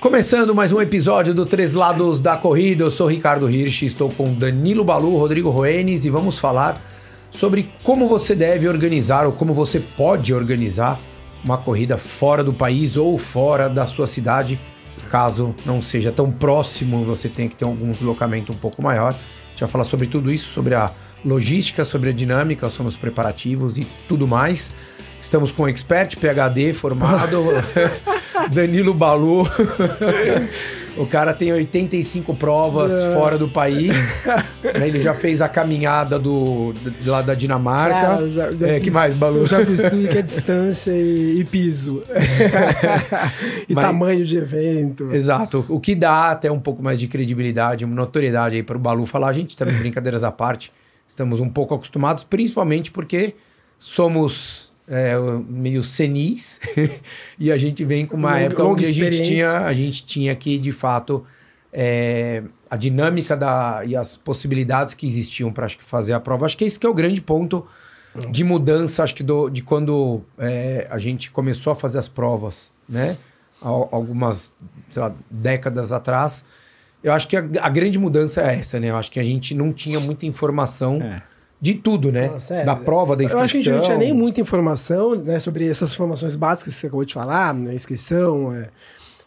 Começando mais um episódio do Três Lados da Corrida, eu sou Ricardo Hirsch, estou com Danilo Balu, Rodrigo Roenes e vamos falar sobre como você deve organizar ou como você pode organizar uma corrida fora do país ou fora da sua cidade, caso não seja tão próximo, você tenha que ter algum deslocamento um pouco maior. A gente vai falar sobre tudo isso, sobre a logística, sobre a dinâmica, sobre os preparativos e tudo mais. Estamos com o expert PhD formado, Danilo Balu. o cara tem 85 provas É. fora do país. né? Ele já fez a caminhada do, do lá da Dinamarca. Cara, já- já É, que fiz- mais, Balu? Eu já fiz tudo que é distância e, e piso. e Mas- tamanho de evento. Exato. O que dá até um pouco mais de credibilidade, notoriedade aí para o Balu falar. A gente também, brincadeiras à parte, estamos um pouco acostumados, principalmente porque somos é, meio senis e a gente vem com uma Longa- época longa onde a gente, tinha, a gente tinha que, de fato, é, a dinâmica da, e as possibilidades que existiam para fazer a prova. Acho que esse que é o grande ponto de mudança, acho que do, de quando é, a gente começou a fazer as provas, né? Al- Algumas, lá, décadas atrás. Eu acho que a, a grande mudança é essa, né? Eu acho que a gente não tinha muita informação É. de tudo, né? Nossa, é. da prova, da Eu inscrição. acho que a gente não tinha nem muita informação né, sobre essas informações básicas que você acabou de falar, né, inscrição, é,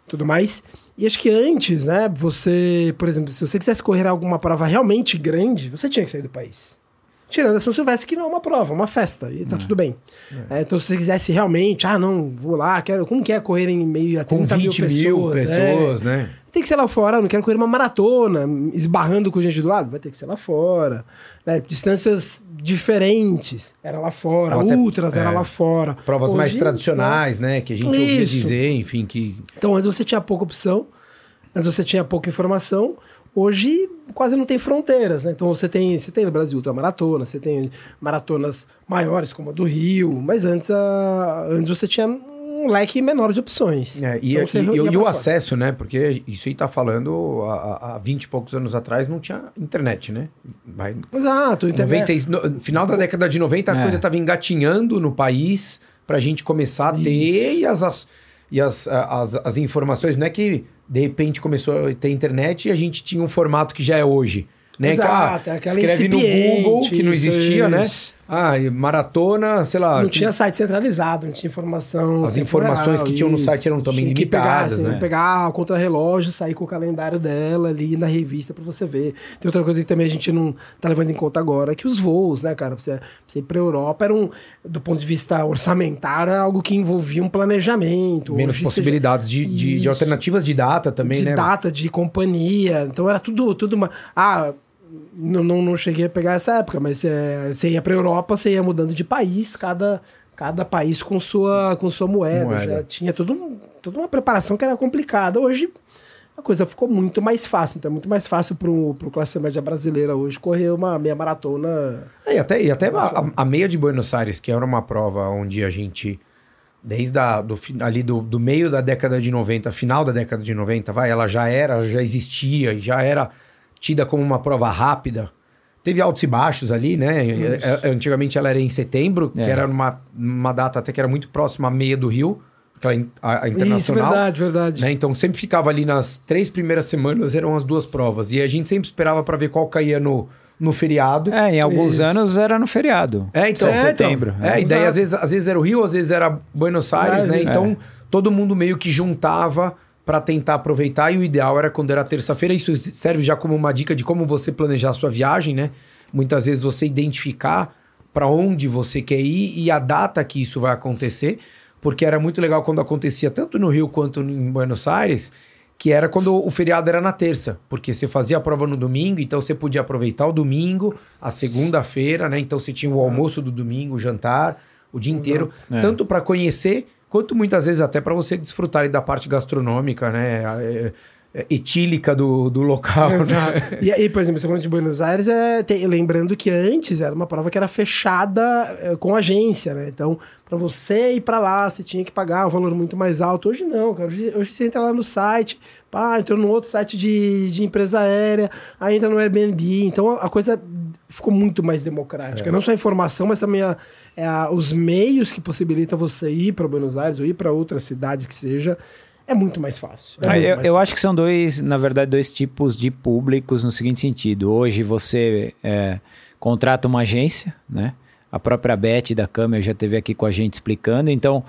tudo mais. E acho que antes, né, você, por exemplo, se você quisesse correr alguma prova realmente grande, você tinha que sair do país. Tirando a São Silvestre, que não é uma prova, é uma festa, e tá tudo bem. É, então, se você quisesse realmente, ah, não, vou lá, quero, como que é correr em meio a Com 30 20 mil mil pessoas? é. pessoas, né? Tem que ser lá fora, não quero correr uma maratona, esbarrando com gente do lado, vai ter que ser lá fora. né? Distâncias diferentes, era lá fora. Ou até- Ultras, era é. lá fora. Provas Hoje, mais né? tradicionais, né? Que a gente ouvia Isso. dizer, enfim, que Então, antes você tinha pouca opção, antes você tinha pouca informação. Hoje quase não tem fronteiras, né? Então você tem, você tem no Brasil ultramaratona, você tem maratonas maiores como a do Rio, mas antes, a, antes você tinha um leque menor de opções. É, e, Então, você e- e- o acesso, né? Porque isso aí tá falando há há 20 e poucos anos atrás não tinha internet, né? Vai, Exato. então, 90, e- no- final da década de 90 a É. coisa estava engatinhando no país pra gente começar a ter e as, as, e as, a- as, as informações. Não é que de repente começou a ter internet e a gente tinha um formato que já é hoje. Né? que, Exato, ah, é aquela escreve no Google, que não isso, existia, né? Isso. Ah, e maratona, sei lá. Não que- tinha site centralizado, não tinha informação. As informações que tinham no site eram também Tinha que pegar, limitadas, assim, né? pegar a contra-relógio, sair com o calendário dela ali na revista pra você ver. Tem outra coisa que também a gente não tá levando em conta agora, que os voos, né, cara? Pra você, pra você ir pra Europa, era um, do ponto de vista orçamentário, era algo que envolvia um planejamento. Menos possibilidades de, de, de Isso. alternativas de data também, de né? data, de companhia. Então era tudo, tudo uma. Ah, não, não, não cheguei a pegar essa época, mas você ia pra Europa, você ia mudando de país, cada, cada país com sua, com sua moeda. Moeda. Já tinha tudo, toda uma preparação que era complicada. Hoje a coisa ficou muito mais fácil. Então é muito mais fácil pro, pro classe média brasileira hoje correr uma meia maratona. É, E até, e até a, a- meia de Buenos Aires, que era uma prova onde a gente, desde a, do, ali do, do meio da década de 90, final da década de 90, vai, ela já era, já existia, e já era tida como uma prova rápida. Teve altos e baixos ali, né? É, é, Antigamente ela era em setembro, que É. era uma, uma data até que era muito próxima à meia do Rio, aquela a, a Isso, internacional. verdade, verdade. né? Então sempre ficava ali nas três primeiras semanas eram as duas provas. E a gente sempre esperava para ver qual caía no, no feriado. É, em alguns Isso. anos era no feriado. É, então. É, setembro. É, e daí às vezes, às vezes era o Rio, às vezes era Buenos Aires, É, né? isso. Então todo mundo meio que juntava para tentar aproveitar e o ideal era quando era terça-feira. Isso serve já como uma dica de como você planejar a sua viagem, né? Muitas vezes você identificar para onde você quer ir e a data que isso vai acontecer, porque era muito legal quando acontecia tanto no Rio quanto em Buenos Aires, que era quando o feriado era na terça, porque você fazia a prova no domingo, então você podia aproveitar o domingo, a segunda-feira, né? Então você tinha o almoço do domingo, o jantar, o dia inteiro, É. tanto para conhecer quanto muitas vezes até para você desfrutar da parte gastronômica, né? a- é- é etílica do, do local. né? Exato. E aí, por exemplo, você falando de Buenos Aires, é, tem- lembrando que antes era uma prova que era fechada é, com agência, né? Então, para você ir para lá, você tinha que pagar um valor muito mais alto. Hoje não, cara. Hoje, hoje você entra lá no site, pá, entrou no outro site de, de empresa aérea, aí entra no Airbnb. Então, a coisa ficou muito mais democrática. Não só a informação, mas também a- é a- os meios que possibilitam você ir para Buenos Aires ou ir para outra cidade que seja. é muito mais fácil. É Ah, muito eu, mais eu fácil. acho que são dois, na verdade, dois tipos de públicos no seguinte sentido. Hoje você é, contrata uma agência, né? A própria Beth da Câmara já esteve aqui com a gente explicando. Então,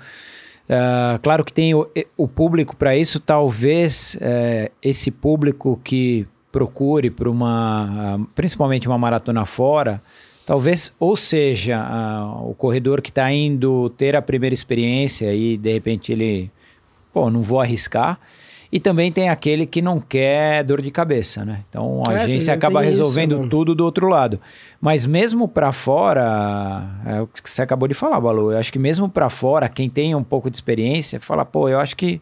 ah, claro que tem o, o público para isso. Talvez é, esse público que procure para uma, principalmente uma maratona fora, talvez ou seja ah, o corredor que está indo ter a primeira experiência e de repente ele pô, não vou arriscar. E também tem aquele que não quer dor de cabeça, né? Então a É, agência tem- acaba tem isso, resolvendo né? tudo do outro lado. Mas mesmo para fora, é o que você acabou de falar, Balu. Eu acho que mesmo para fora, quem tem um pouco de experiência, fala, pô, eu acho que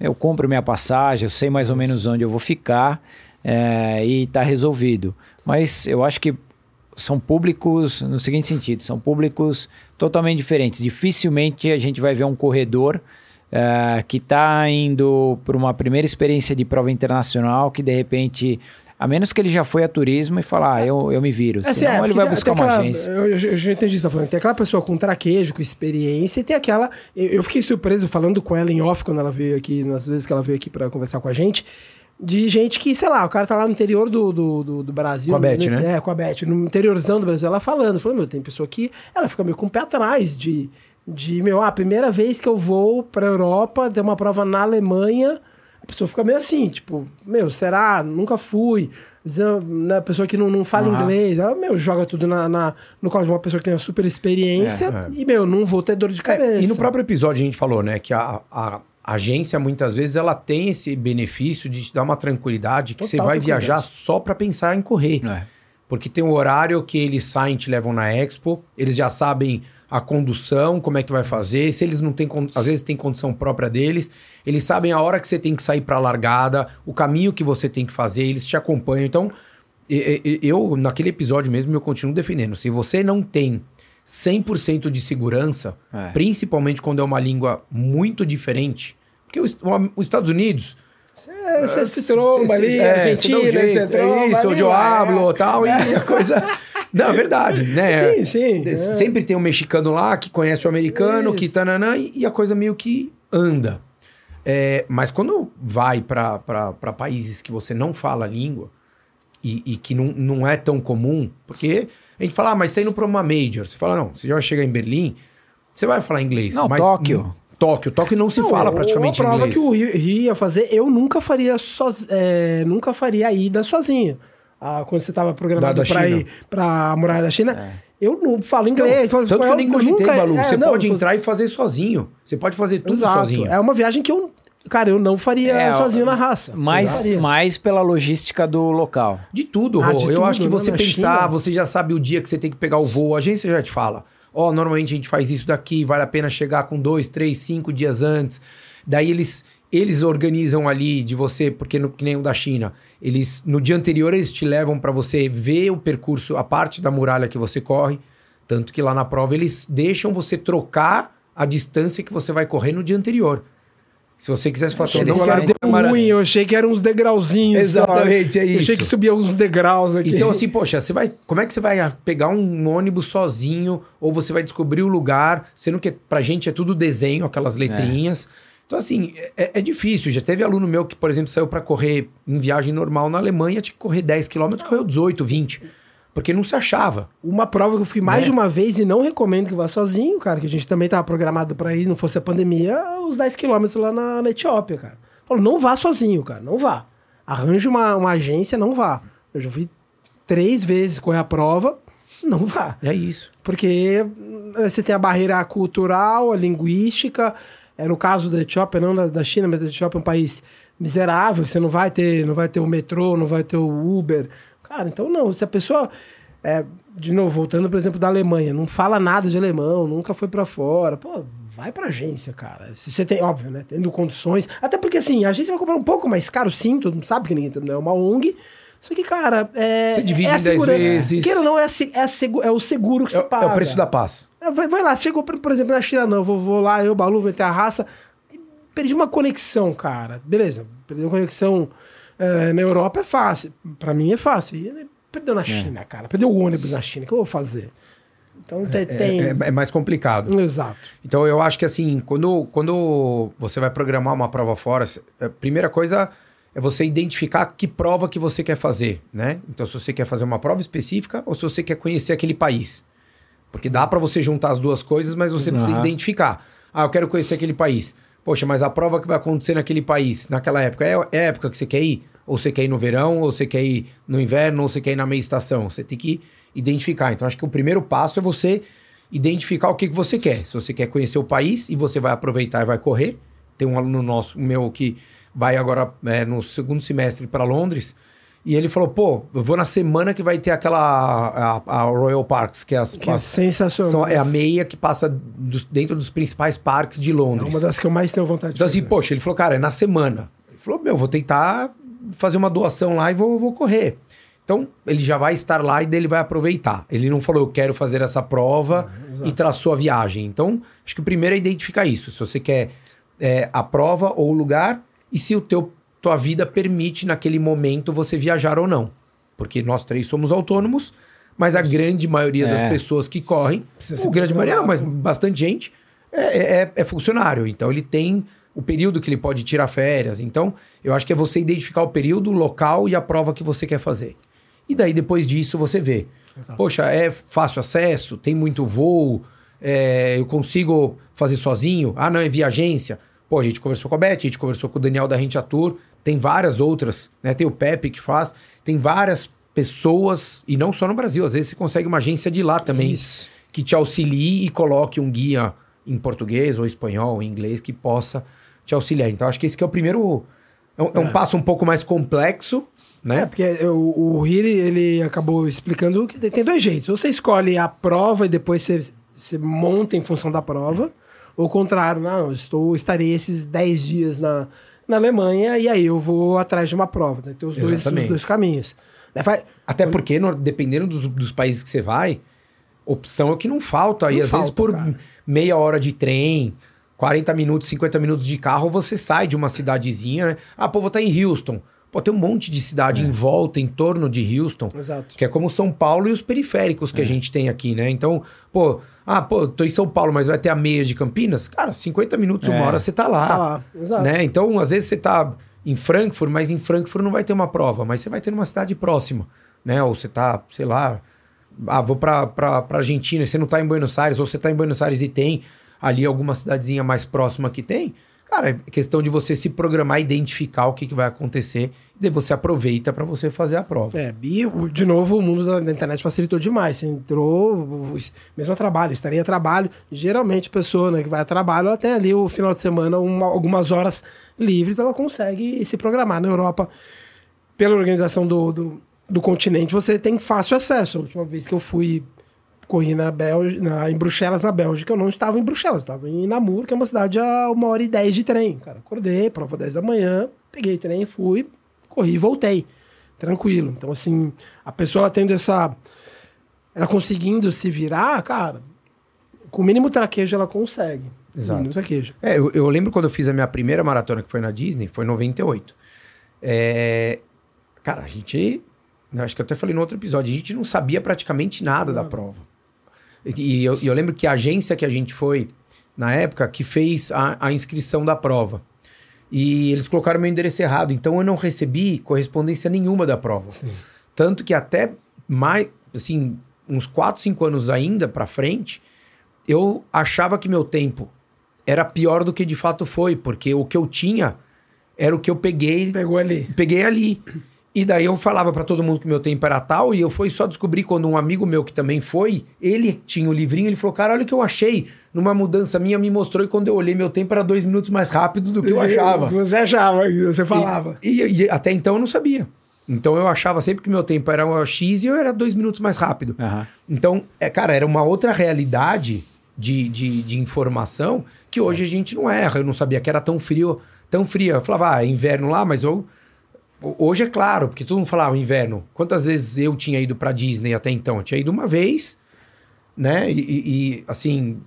eu compro minha passagem, eu sei mais ou menos onde eu vou ficar é, e tá resolvido. Mas eu acho que são públicos no seguinte sentido, são públicos totalmente diferentes. Dificilmente a gente vai ver um corredor eh, que está indo para uma primeira experiência de prova internacional que de repente, a menos que ele já foi a turismo e falar, ah, eu, eu me viro. Assim, Senão é, ele vai buscar uma aquela- agência. Eu, eu- já entendi o que você tá falando. Tem aquela pessoa com traquejo, com experiência, e tem aquela. Eu, eu fiquei surpreso falando com ela em off quando ela veio aqui, nas vezes que ela veio aqui pra conversar com a gente. De gente que, sei lá, o cara tá lá no interior do, do, do, do Brasil. Com a Beth, no- né? É, com a Beth. No interiorzão do Brasil, ela falando. Falando, meu, tem pessoa que ela fica meio com o pé atrás de, de meu, ah, a primeira vez que eu vou pra Europa, ter uma prova na Alemanha, a pessoa fica meio assim, tipo, meu, será? Nunca fui. Né, A pessoa que não, não fala Aham. inglês, ela, meu, joga tudo na, na- no colo de uma pessoa que tem uma super experiência É, é. e, meu, não vou ter dor de cabeça. É, e no próprio episódio a gente falou, né, que a, a agência muitas vezes ela tem esse benefício de te dar uma tranquilidade que Total você vai viajar só para pensar em correr. É. Porque tem o horário que eles saem e te levam na Expo, eles já sabem a condução, como é que vai fazer, se eles não têm, às vezes tem condição própria deles, eles sabem a hora que você tem que sair para a largada, o caminho que você tem que fazer, eles te acompanham. Então, eu, naquele episódio mesmo, eu continuo defendendo, se você não tem 100% de segurança, É. principalmente quando é uma língua muito diferente, porque os, os Estados Unidos, É, você se tromba ali, é, Argentina, você tromba é isso, onde eu vai, hablo é. tal, e a coisa... Não, é verdade, né? Sim, sim. é. Sempre tem um mexicano lá que conhece o americano, que Isso. tananã, e, e a coisa meio que anda. É, mas quando vai para países que você não fala a língua e, e que não, não é tão comum, porque a gente fala, ah, mas você indo para uma major, você fala, não, você já vai chegar em Berlim, você vai falar inglês. Não, mas Tóquio. Tóquio, Tóquio não se Não, fala praticamente uma prova inglês. que o Rio, Rio ia fazer, eu nunca faria soz, é, nunca faria a ida sozinho. Ah, quando você estava programado para ir para a muralha da China, eu não falo inglês. falo Tanto que eu nem cogitei, nunca- Balu. é, você não, pode entrar e fazer sozinho. Você pode fazer tudo Exato. sozinho. É uma viagem que eu, cara, eu não faria É, sozinho na raça. Mais, mais pela logística do local. De tudo, Ah, Rô. de Eu tudo, acho que né? você Na pensar, China. você já sabe o dia que você tem que pegar o voo, a agência já te fala. Ó, normalmente a gente faz isso daqui, vale a pena chegar com dois, três, cinco dias antes. Daí eles, eles organizam ali de você, porque no, que nem o da China, eles no dia anterior eles te levam para você ver o percurso, a parte da muralha que você corre. Tanto que lá na prova eles deixam você trocar a distância que você vai correr no dia anterior. Se você quisesse fazer Eles não Cara, são- deu mara- ruim, eu achei que eram uns degrauzinhos. Exatamente, só. é Eu achei isso. que subia uns degraus aqui. Então, assim, poxa, você vai. Como é que você vai pegar um ônibus sozinho? Ou você vai descobrir o lugar, sendo que pra gente é tudo desenho, aquelas letrinhas. Então, assim, é, é difícil. Já teve aluno meu que, por exemplo, saiu pra correr em viagem normal na Alemanha, tinha que correr 10 km, correu 18, 20. Porque não se achava. Uma prova que eu fui mais Né? de uma vez e não recomendo que vá sozinho, cara, que a gente também tava programado pra ir, não fosse a pandemia, os 10 quilômetros lá na, na Etiópia, cara. Falou, não vá sozinho, cara, não vá. Arranje uma, uma agência, não vá. Eu já fui três vezes correr a prova, não vá. É isso. Porque eh, você tem a barreira cultural, a linguística. É, no caso da Etiópia, não da, da China, mas da Etiópia é um país miserável, você não vai ter, não vai ter o metrô, não vai ter o Uber. Cara, então não. Se a pessoa, é, de novo, voltando, por exemplo, da Alemanha, não fala nada de alemão, nunca foi pra fora, pô, vai pra agência, cara. Se você tem, óbvio, né? Tendo condições. Até porque, assim, a agência vai comprar um pouco mais caro, sim, todo mundo sabe que ninguém não é uma ONG. Só que, cara, é. Você divide é a em 10 segurança. vezes. Queira ou não, é, a é, a segu- é o seguro que É, você paga. é o preço da paz. É, Vai, vai lá, chegou, por, por exemplo, na China, não. Vou, vou lá, eu, Balu, meter a raça. Perdi uma conexão, cara. Beleza, perdi uma conexão é, na Europa é fácil. Pra mim é fácil. E perdeu na China, cara. Perdeu o ônibus na China. O que eu vou fazer? Então tem. É, tem- é- é mais complicado. Exato. Então eu acho que assim, quando, quando você vai programar uma prova fora, a primeira coisa é você identificar que prova que você quer fazer, né? Então se você quer fazer uma prova específica ou se você quer conhecer aquele país. Porque dá para você juntar as duas coisas, mas você precisa Exato. identificar. Ah, eu quero conhecer aquele país. Poxa, mas a prova que vai acontecer naquele país, naquela época, é, é a época que você quer ir? Ou você quer ir no verão, ou você quer ir no inverno, ou você quer ir na meia estação? Você tem que identificar. Então, acho que o primeiro passo é você identificar o que, que você quer. Se você quer conhecer o país e você vai aproveitar e vai correr. Tem um aluno nosso, meu, que vai agora é, no segundo semestre para Londres. E ele falou, pô, eu vou na semana que vai ter aquela a, a Royal Parks, que é, as, Que é as- sensacional. são- é a meia que passa dos- dentro dos principais parques de É Londres. uma das que eu mais tenho vontade de Então assim, fazer. poxa, ele falou, cara, é na semana. Ele falou, meu, vou tentar fazer uma doação lá e vou, vou correr. Então, ele já vai estar lá e dele vai aproveitar. Ele não falou, eu quero fazer essa prova e traçou a viagem. Então, acho que o primeiro é identificar isso. Se você quer é, a prova ou o lugar e se o teu tua vida permite naquele momento você viajar ou não. Porque nós três somos autônomos, mas a grande maioria das É. pessoas que correm, o grande maioria não, mas bastante gente, é, é- é funcionário. Então ele tem o período que ele pode tirar férias. Então, eu acho que é você identificar o período, o local e a prova que você quer fazer. E daí, depois disso, você vê. Exato. Poxa, é fácil acesso, tem muito voo, é, eu consigo fazer sozinho. Ah, não, é via agência. Pô, a gente conversou com a Beth, a gente conversou com o Daniel da Rente Tour, tem várias outras, né? Tem o Pepe que faz, tem várias pessoas, e não só no Brasil, às vezes você consegue uma agência de lá também Isso. que te auxilie e coloque um guia em português ou espanhol ou inglês que possa te auxiliar. Então, acho que esse que é o primeiro. É um, é um passo um pouco mais complexo, É, né? porque o, o Hiri, ele acabou explicando que tem- dois jeitos. Ou você escolhe a prova e depois você, você monta em função da prova. Ou o contrário, não, eu estou, estarei esses 10 dias na, na Alemanha e aí eu vou atrás de uma prova. Né? Tem os dois, os dois caminhos. Né, Até porque, dependendo dos, dos países que você vai, opção é o que não falta. e Não às vezes falta, por cara. meia hora de trem, 40 minutos, 50 minutos de carro, você sai de uma cidadezinha, né? Ah, pô, vou estar em Houston. Pô, tem um monte de cidade É. em volta, em torno de Houston. Exato. Que é como São Paulo e os periféricos É. que a gente tem aqui, né? Então, pô, ah, pô, tô em São Paulo, mas vai ter a meia de Campinas? Cara, 50 minutos, uma É. hora você tá lá. Tá lá, exato. Né? Então, às vezes você tá em Frankfurt, mas em Frankfurt não vai ter uma prova, mas você vai ter numa cidade próxima, né? Ou você tá, sei lá, ah, vou pra, pra, pra Argentina, e você não tá em Buenos Aires, ou você tá em Buenos Aires e tem ali alguma cidadezinha mais próxima que tem. Cara, é questão de você se programar, identificar o que, que vai acontecer, daí você aproveita para você fazer a prova. É, e de novo, o mundo da, internet facilitou demais. Você entrou, mesmo a trabalho, estaria a trabalho. Geralmente, a pessoa né, que vai a trabalho, tem ali o final de semana, uma- algumas horas livres, ela consegue se programar. Na Europa, pela organização do, do, do continente, você tem fácil acesso. A última vez que eu fui, corri na Bélgica, na, em Bruxelas, na Bélgica, eu não estava em Bruxelas, estava em Namur, que é uma cidade a uma hora e dez de trem. Cara, acordei, prova 10 da manhã, peguei trem, fui, corri e voltei. Tranquilo. Então, assim, a pessoa ela tendo essa. Ela conseguindo se virar, cara, com o mínimo traquejo ela consegue. Exato. Mínimo traquejo. É, eu, eu lembro quando eu fiz a minha primeira maratona, que foi na Disney, foi em 98. É, cara, a gente. eu Acho que eu até falei no outro episódio, a gente não sabia praticamente nada da prova. E, e eu, eu lembro que a agência que a gente foi, na época, que fez a, a inscrição da prova. E eles colocaram meu endereço errado, então eu não recebi correspondência nenhuma da prova. Tanto que até mais, assim, uns 4, 5 anos ainda pra frente, eu achava que meu tempo era pior do que de fato foi, porque o que eu tinha era o que eu peguei, Pegou ali. peguei ali. E daí eu falava pra todo mundo que meu tempo era tal, e eu fui só descobrir quando um amigo meu que também foi, ele tinha o livrinho, ele falou, cara, olha o que eu achei. Numa mudança minha, me mostrou, e quando eu olhei, meu tempo era dois minutos mais rápido do que eu achava. Você achava, você falava. E, e- e até então eu não sabia. Então eu achava sempre que meu tempo era um X e eu era dois minutos mais rápido. Aham. Então, é, cara, era uma outra realidade de, de, de informação que hoje a gente não erra. Eu não sabia que era tão frio, tão frio. Eu falava, ah, é inverno lá, mas eu. Ho- Hoje é claro, porque todo mundo falava inverno. Quantas vezes eu tinha ido pra Disney até então? Eu tinha ido uma vez, né? E, e- e, assim,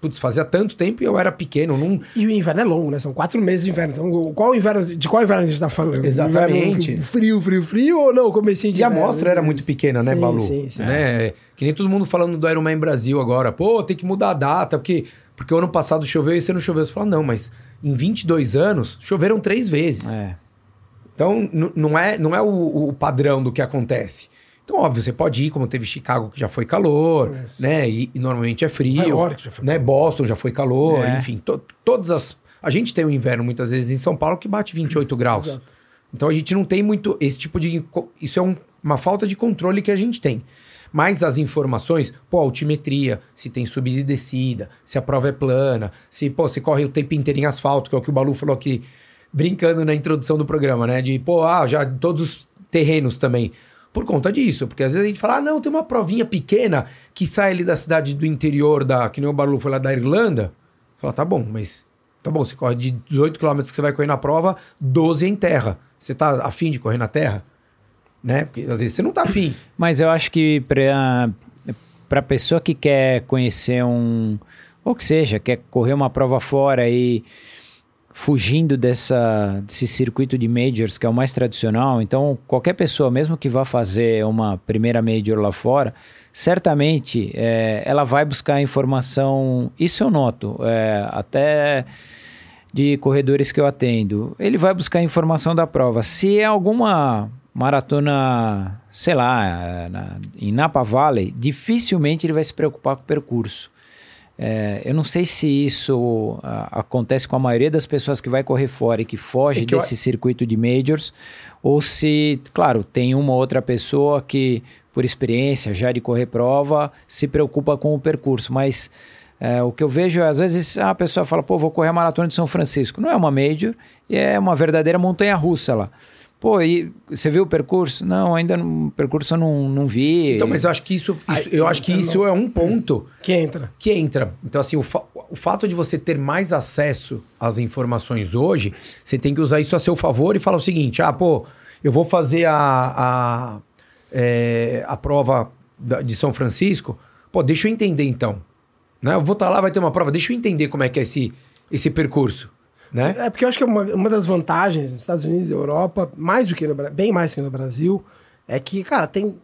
putz, fazia tanto tempo e eu era pequeno. Não... E o inverno é longo, né? São quatro meses de inverno. Então, qual inverno, de qual inverno a gente tá falando? Exatamente. Inverno frio, frio, frio ou não? Comecinho de E a amostra era muito pequena, né, Sim, Balu? Sim, sim. Né? Que nem todo mundo falando do Ironman Brasil agora. Pô, tem que mudar a data, porque, porque o ano passado choveu e esse ano choveu. Você fala, não, mas em 22 anos, choveram três vezes. É. Então, não é, não é o, o padrão do que acontece. Então, óbvio, você pode ir, como teve Chicago, que já foi calor, Isso. né? E, e normalmente é frio. Nova York já foi né? Boston já foi calor, É. enfim. to- todas as... A gente tem o inverno, muitas vezes, em São Paulo, que bate 28 graus. Exato. Então, a gente não tem muito esse tipo de... Isso é um- uma falta de controle que a gente tem. Mas as informações, pô, altimetria, se tem subida e descida, se a prova é plana, se, pô, você corre o tempo inteiro em asfalto, que é o que o Balu falou aqui, brincando na introdução do programa, né? De, pô, ah, já todos os terrenos também. Por conta disso, porque às vezes a gente fala, ah, não, tem uma provinha pequena que sai ali da cidade do interior, da que nem o Balu foi lá da Irlanda. Fala, tá bom, mas tá bom, você corre de 18 km que você vai correr na prova, 12 em terra. Você tá afim de correr na terra? Né? Porque às vezes você não tá afim. Mas eu acho que para para pessoa que quer conhecer um ou que seja, quer correr uma prova fora e fugindo dessa desse circuito de majors que é o mais tradicional, então qualquer pessoa, mesmo que vá fazer uma primeira major lá fora, certamente é, ela vai buscar informação. Isso eu noto, é, até de corredores que eu atendo, ele vai buscar informação da prova. Se é alguma maratona, sei lá, na, em Napa Valley, dificilmente ele vai se preocupar com o percurso. É, eu não sei se isso ah, acontece com a maioria das pessoas que vai correr fora e que foge É que eu- desse circuito de majors, ou se, claro, tem uma outra pessoa que, por experiência já de correr prova, se preocupa com o percurso, mas é, o que eu vejo é, às vezes, a pessoa fala, pô, vou correr a maratona de São Francisco. Não é uma major, e é uma verdadeira montanha russa lá. Pô, e você viu o percurso? Não, ainda não, o percurso eu não, não vi. Então, mas eu acho que isso, isso- eu acho que isso é um ponto Que entra. que entra. Então, assim, o, fa- o fato de você ter mais acesso às informações hoje, você tem que usar isso a seu favor e falar o seguinte: ah, pô, eu vou fazer a, a, é, a prova da- de São Francisco, pô, deixa eu entender então. Né? Eu vou estar lá, vai ter uma prova, deixa eu entender como é que é esse, esse percurso. Né? É porque eu acho que uma, uma das vantagens nos Estados Unidos e Europa, mais do que no bem mais que no Brasil, é que, cara, tem.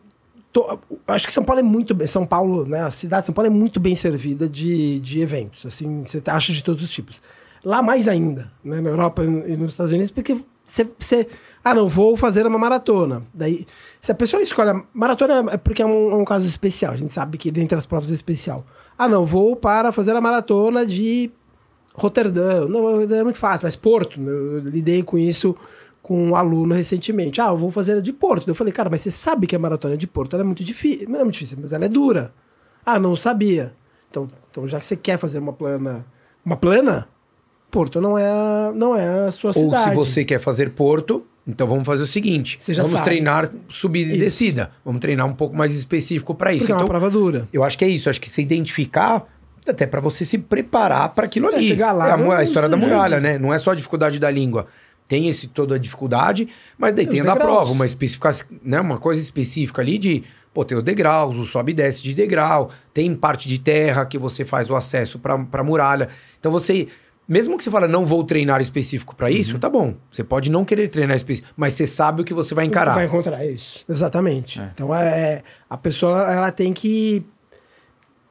acho que São Paulo é muito bem. São Paulo, né? A cidade de São Paulo é muito bem servida de, de eventos. Assim, você acha de todos os tipos. Lá mais ainda, né? Na Europa e nos Estados Unidos, porque você. você ah, não, vou fazer uma maratona. Daí, se a pessoa escolhe a maratona, é porque é um, é um caso especial. A gente sabe que dentre as provas é especial. Ah, não, vou para fazer a maratona de Roterdã. Não, é muito fácil, mas Porto. Eu lidei com isso com um aluno recentemente. Ah, eu vou fazer de Porto. Eu falei, cara, mas você sabe que a maratona de Porto ela é muito difícil. Não é muito difícil, mas ela é dura. Ah, não sabia. Então, então já que você quer fazer uma plana. Uma plana? Porto não é a, não é a sua Ou cidade. se você quer fazer Porto, então vamos fazer o seguinte: vamos sabe. treinar subida e Isso. descida. Vamos treinar um pouco mais específico para isso. Porque é uma Então, prova dura. Eu acho que é isso. Acho que você identificar, até para você se preparar para aquilo Pra ali. chegar lá, é a, a história da muralha, né? Não é só a dificuldade da língua. Tem esse toda a dificuldade, mas daí Tem tem a da degraus. prova, uma, né? uma coisa específica ali de, pô, tem os degraus, o sobe e desce de degrau, tem parte de terra que você faz o acesso para a muralha. Então você, mesmo que você fala, não vou treinar específico para Uhum. isso, tá bom. Você pode não querer treinar específico, mas você sabe o que você vai encarar. Vai encontrar isso. Exatamente. É. Então é, a pessoa ela tem que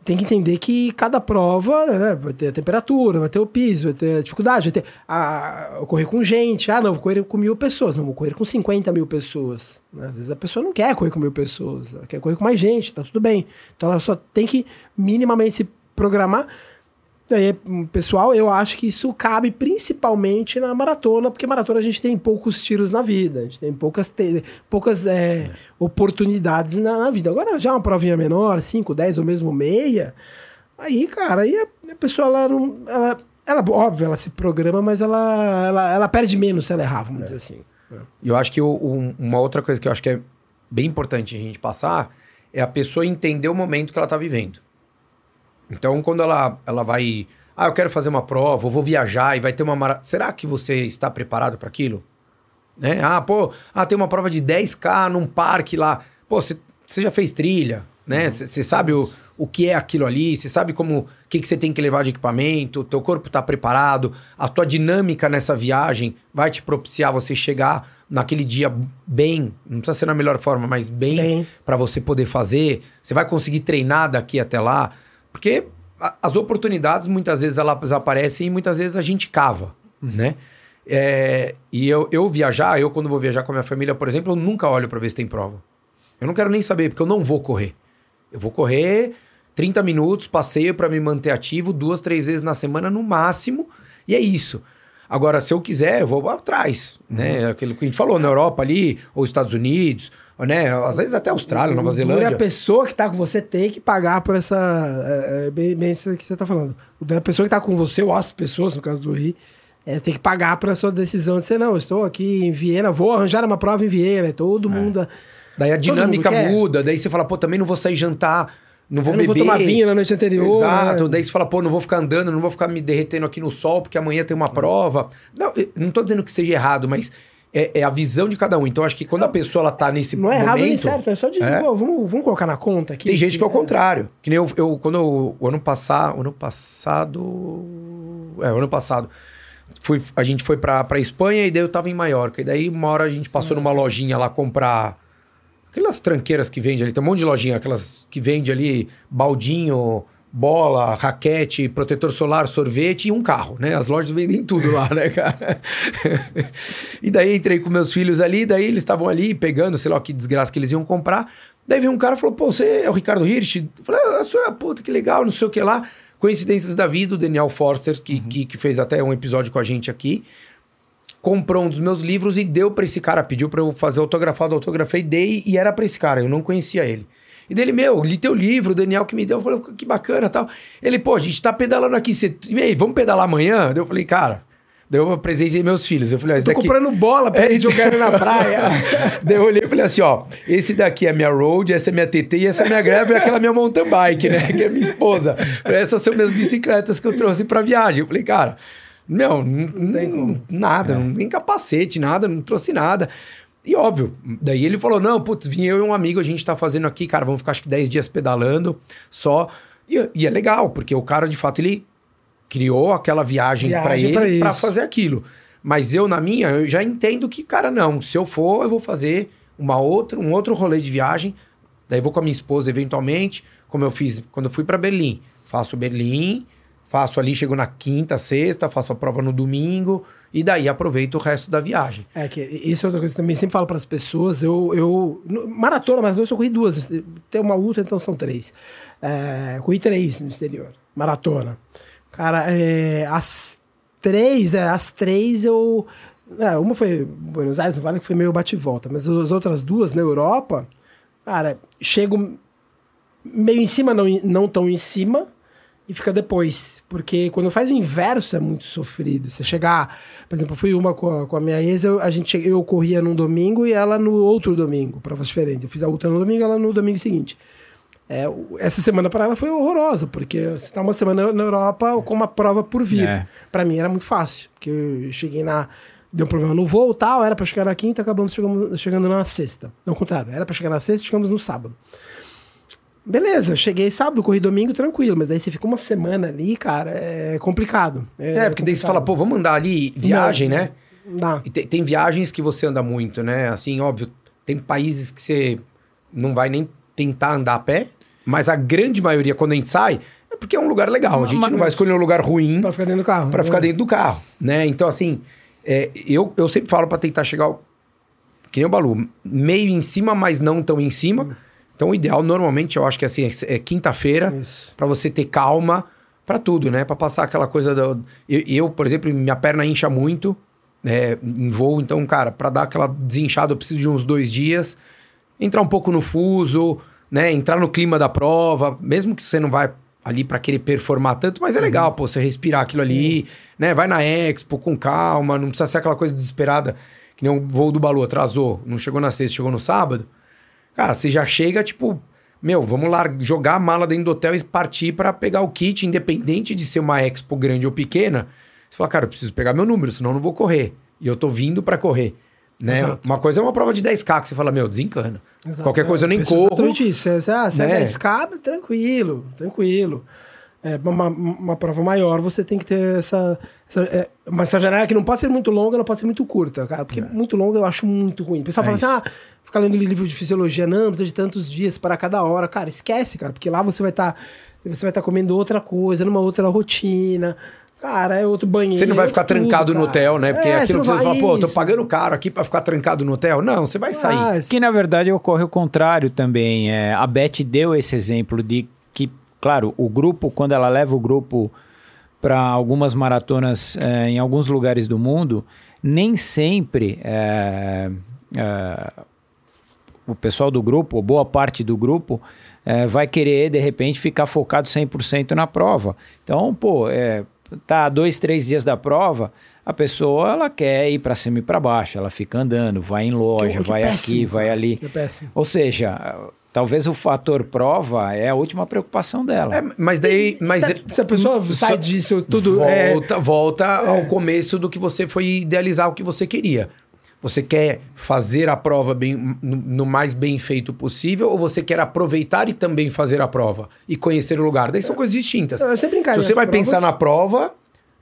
tem que entender que cada prova né, vai ter a temperatura, vai ter o piso, vai ter a dificuldade, vai ter a, a- correr com gente. Ah, não, vou correr com mil pessoas, não vou correr com 50 mil pessoas. né? Às vezes a pessoa não quer correr com mil pessoas, ela quer correr com mais gente, tá tudo bem. Então ela só tem que minimamente se programar. Daí, pessoal, eu acho que isso cabe principalmente na maratona, porque maratona a gente tem poucos tiros na vida, a gente tem poucas, te- poucas é, oportunidades na, na vida. Agora, já uma provinha menor, 5, 10 ou mesmo meia, aí, cara, aí a, pessoa, ela não. Ela, ela, óbvio, ela se programa, mas ela, ela, ela perde menos se ela errar, vamos dizer assim. E eu acho que o- um- uma outra coisa que eu acho que é bem importante a gente passar é a pessoa entender o momento que ela está vivendo. Então, quando ela, ela vai. Ah, eu quero fazer uma prova, eu vou viajar e vai ter uma mara... Será que você está preparado para aquilo? Né? Ah, pô, ah, tem uma prova de 10K num parque lá. Pô, você já fez trilha, né? Você sabe o, o que é aquilo ali, você sabe como o que, que você tem que levar de equipamento, teu corpo está preparado, a tua dinâmica nessa viagem vai te propiciar você chegar naquele dia bem, não precisa ser na melhor forma, mas bem, Bem. para você poder fazer. Você vai conseguir treinar daqui até lá, porque as oportunidades muitas vezes elas aparecem e muitas vezes a gente cava, né? É, e eu, eu viajar, eu quando vou viajar com a minha família, por exemplo, eu nunca olho para ver se tem prova. Eu não quero nem saber, porque eu não vou correr. Eu vou correr 30 minutos, passeio para me manter ativo, duas, três vezes na semana no máximo, e é isso. Agora, se eu quiser, eu vou atrás, né? Aquilo que a gente falou, na Europa ali, ou Estados Unidos, né? Às vezes até Austrália, Nova é Zelândia. a pessoa que tá com você tem que pagar por essa. É, é bem, bem isso que você tá falando. Da pessoa que tá com você, ou as pessoas, no caso do Rio, é, tem que pagar por a sua decisão de ser, não, eu estou aqui em Viena, vou arranjar uma prova em Viena, e todo mundo. Daí a dinâmica muda, daí você fala, pô, também não vou sair jantar, não vou eu não beber. vou tomar vinho na noite anterior. Exato, né? daí você fala, pô, não vou ficar andando, não vou ficar me derretendo aqui no sol, porque amanhã tem uma prova. Não, não tô dizendo que seja errado, mas é, é a visão de cada um. Então, acho que quando a pessoa ela tá nesse Não é momento... errado nem certo, é só de. É. pô, vamos, vamos colocar na conta aqui. Tem gente que é o É. contrário. Que nem eu, eu quando eu, o ano passado, ano passado, é, o ano passado, fui, a gente foi pra, pra Espanha e daí eu tava em Maiorca. E daí uma hora a gente passou numa lojinha lá comprar aquelas tranqueiras que vende ali, tem um monte de lojinha, aquelas que vende ali baldinho, bola, raquete, protetor solar, sorvete e um carro, né? As lojas vendem tudo lá, né, cara? e daí entrei com meus filhos ali, daí eles estavam ali pegando, sei lá que desgraça que eles iam comprar. Daí veio um cara e falou: pô, você é o Ricardo Hirsch? Eu falei: ah, sou eu, puta, que legal, não sei o que lá. Coincidências da vida, o Daniel Forster, que, que, que fez até um episódio com a gente aqui, comprou um dos meus livros e deu pra esse cara. Pediu pra eu fazer autografado, autografei, dei e era pra esse cara. Eu não conhecia ele. E dele, meu, li teu livro, o Daniel que me deu. Eu falei, que bacana tal. Ele, pô, a gente tá pedalando aqui. Você... E aí, vamos pedalar amanhã? Eu falei, cara. Daí eu apresentei meus filhos. Eu falei, ó, esse Tô daqui... comprando bola pra É, eles jogarem na praia. Daí eu olhei e falei assim, ó, esse daqui é minha road, essa é minha TT e essa é a minha greve e aquela minha mountain bike, né? Que é minha esposa. Essas são minhas bicicletas que eu trouxe pra viagem. Eu falei, cara, meu, não, tem como. nada, não tem capacete, nada, não trouxe nada. E óbvio, daí ele falou, não, putz, vim eu e um amigo, a gente tá fazendo aqui, cara, vamos ficar acho que 10 dias pedalando só. E, e é legal, porque o cara, de fato, ele criou aquela viagem, pra Viagem ele pra pra isso. fazer aquilo. Mas eu, na minha, eu já entendo que, cara, não. Se eu for, eu vou fazer uma outra, um outro rolê de viagem. Daí vou com a minha esposa, eventualmente, como eu fiz quando eu fui para Berlim. Faço Berlim, faço ali, chego na quinta, sexta, faço a prova no domingo. E daí aproveito o resto da viagem. É, que isso é outra coisa que eu também sempre falo para as pessoas. Eu, eu. Maratona, maratona, eu só corri duas. Tem uma ultra, então são três. É, corri três no exterior. Maratona. Cara, é, as três, é, as três eu. é, uma foi Buenos Aires, vale que foi meio bate e volta, mas as outras duas na Europa, cara, chego meio em cima, não, não tão em cima, e fica depois. Porque quando faz o inverso é muito sofrido. Você chegar, por exemplo, eu fui uma com a, com a minha ex, eu, a gente, eu corria num domingo e ela no outro domingo, provas diferentes. Eu fiz a outra no domingo ela no domingo seguinte. É, essa semana para ela foi horrorosa, porque você tá uma semana na Europa com uma prova por vir. É. Para mim era muito fácil, porque eu cheguei na. Deu um problema no voo tal, era para chegar na quinta, acabamos chegando, chegando na sexta. Não, ao contrário, era para chegar na sexta, chegamos no sábado. Beleza, cheguei sábado, corri domingo, tranquilo, mas daí você fica uma semana ali, cara, é complicado. É, porque daí você complicado. fala, pô, vamos andar ali, viagem, Não, né? Dá. E te- tem, viagens que você anda muito, né? Assim, óbvio, tem países que você não vai nem tentar andar a pé, mas a grande maioria, quando a gente sai, é porque é um lugar legal. A gente Mas- não vai escolher um lugar ruim Pra ficar dentro do carro. para né? ficar dentro do carro, né? Então, assim, é, eu, eu sempre falo para tentar chegar, que nem o Balu, meio em cima, mas não tão em cima. Então, o ideal, normalmente, eu acho que assim, é, é quinta-feira, para você ter calma para tudo, né? Para passar aquela coisa do... Eu, eu, por exemplo, minha perna incha muito né, em voo, então, cara, para dar aquela desinchada, eu preciso de uns dois dias, entrar um pouco no fuso, né? Entrar no clima da prova, mesmo que você não vai ali para querer performar tanto, mas é legal, pô, você respirar aquilo ali, né? Vai na Expo com calma, não precisa ser aquela coisa desesperada, que nem o voo do Balu atrasou, não chegou na sexta, chegou no sábado. Cara, você já chega, tipo, meu, vamos lá jogar a mala dentro do hotel e partir para pegar o kit, independente de ser uma expo grande ou pequena. Você fala, cara, eu preciso pegar meu número, senão eu não vou correr. E eu tô vindo para correr. Né? Exato. Uma coisa é uma prova de 10K que você fala, meu, desencana. Exato. Qualquer coisa eu nem penso corro. Exatamente isso. Se, se, se né? é 10K, tranquilo, tranquilo. É, uma, uma prova maior, você tem que ter essa. essa é, mas essa janela que não pode ser muito longa, não pode ser muito curta, cara. Porque muito longa eu acho muito ruim. O pessoal É fala isso. assim: ah, ficar lendo livro de fisiologia, não, precisa de tantos dias para cada hora. Cara, esquece, cara, porque lá você vai estar. você vai estar comendo outra coisa, numa outra rotina. Cara, é outro banheiro. Você não vai ficar tudo, trancado no cara. hotel, né? Porque É, aquilo que não você vai- fala, pô, tô pagando caro aqui pra ficar trancado no hotel. Não, você vai sair. Ah, Que na verdade ocorre o contrário também. É, a Beth deu esse exemplo de que, claro, o grupo, quando ela leva o grupo para algumas maratonas é, em alguns lugares do mundo, nem sempre é, é, o pessoal do grupo, ou boa parte do grupo, é, vai querer, de repente, ficar focado 100% na prova. Então, pô, é, tá dois, três dias da prova, a pessoa ela quer ir para cima e para baixo, ela fica andando, vai em loja, Que- que vai péssimo, aqui, vai ali. Ou seja, talvez o fator prova é a última preocupação dela. É, mas daí. Mas Tá, Se a pessoa sai disso tudo. é, Volta, volta ao começo do que você foi idealizar o que você queria. Você quer fazer a prova bem, no, no mais bem feito possível ou você quer aproveitar e também fazer a prova e conhecer o lugar? Daí são coisas distintas. Eu sempre encarei Se você vai provas- pensar na prova,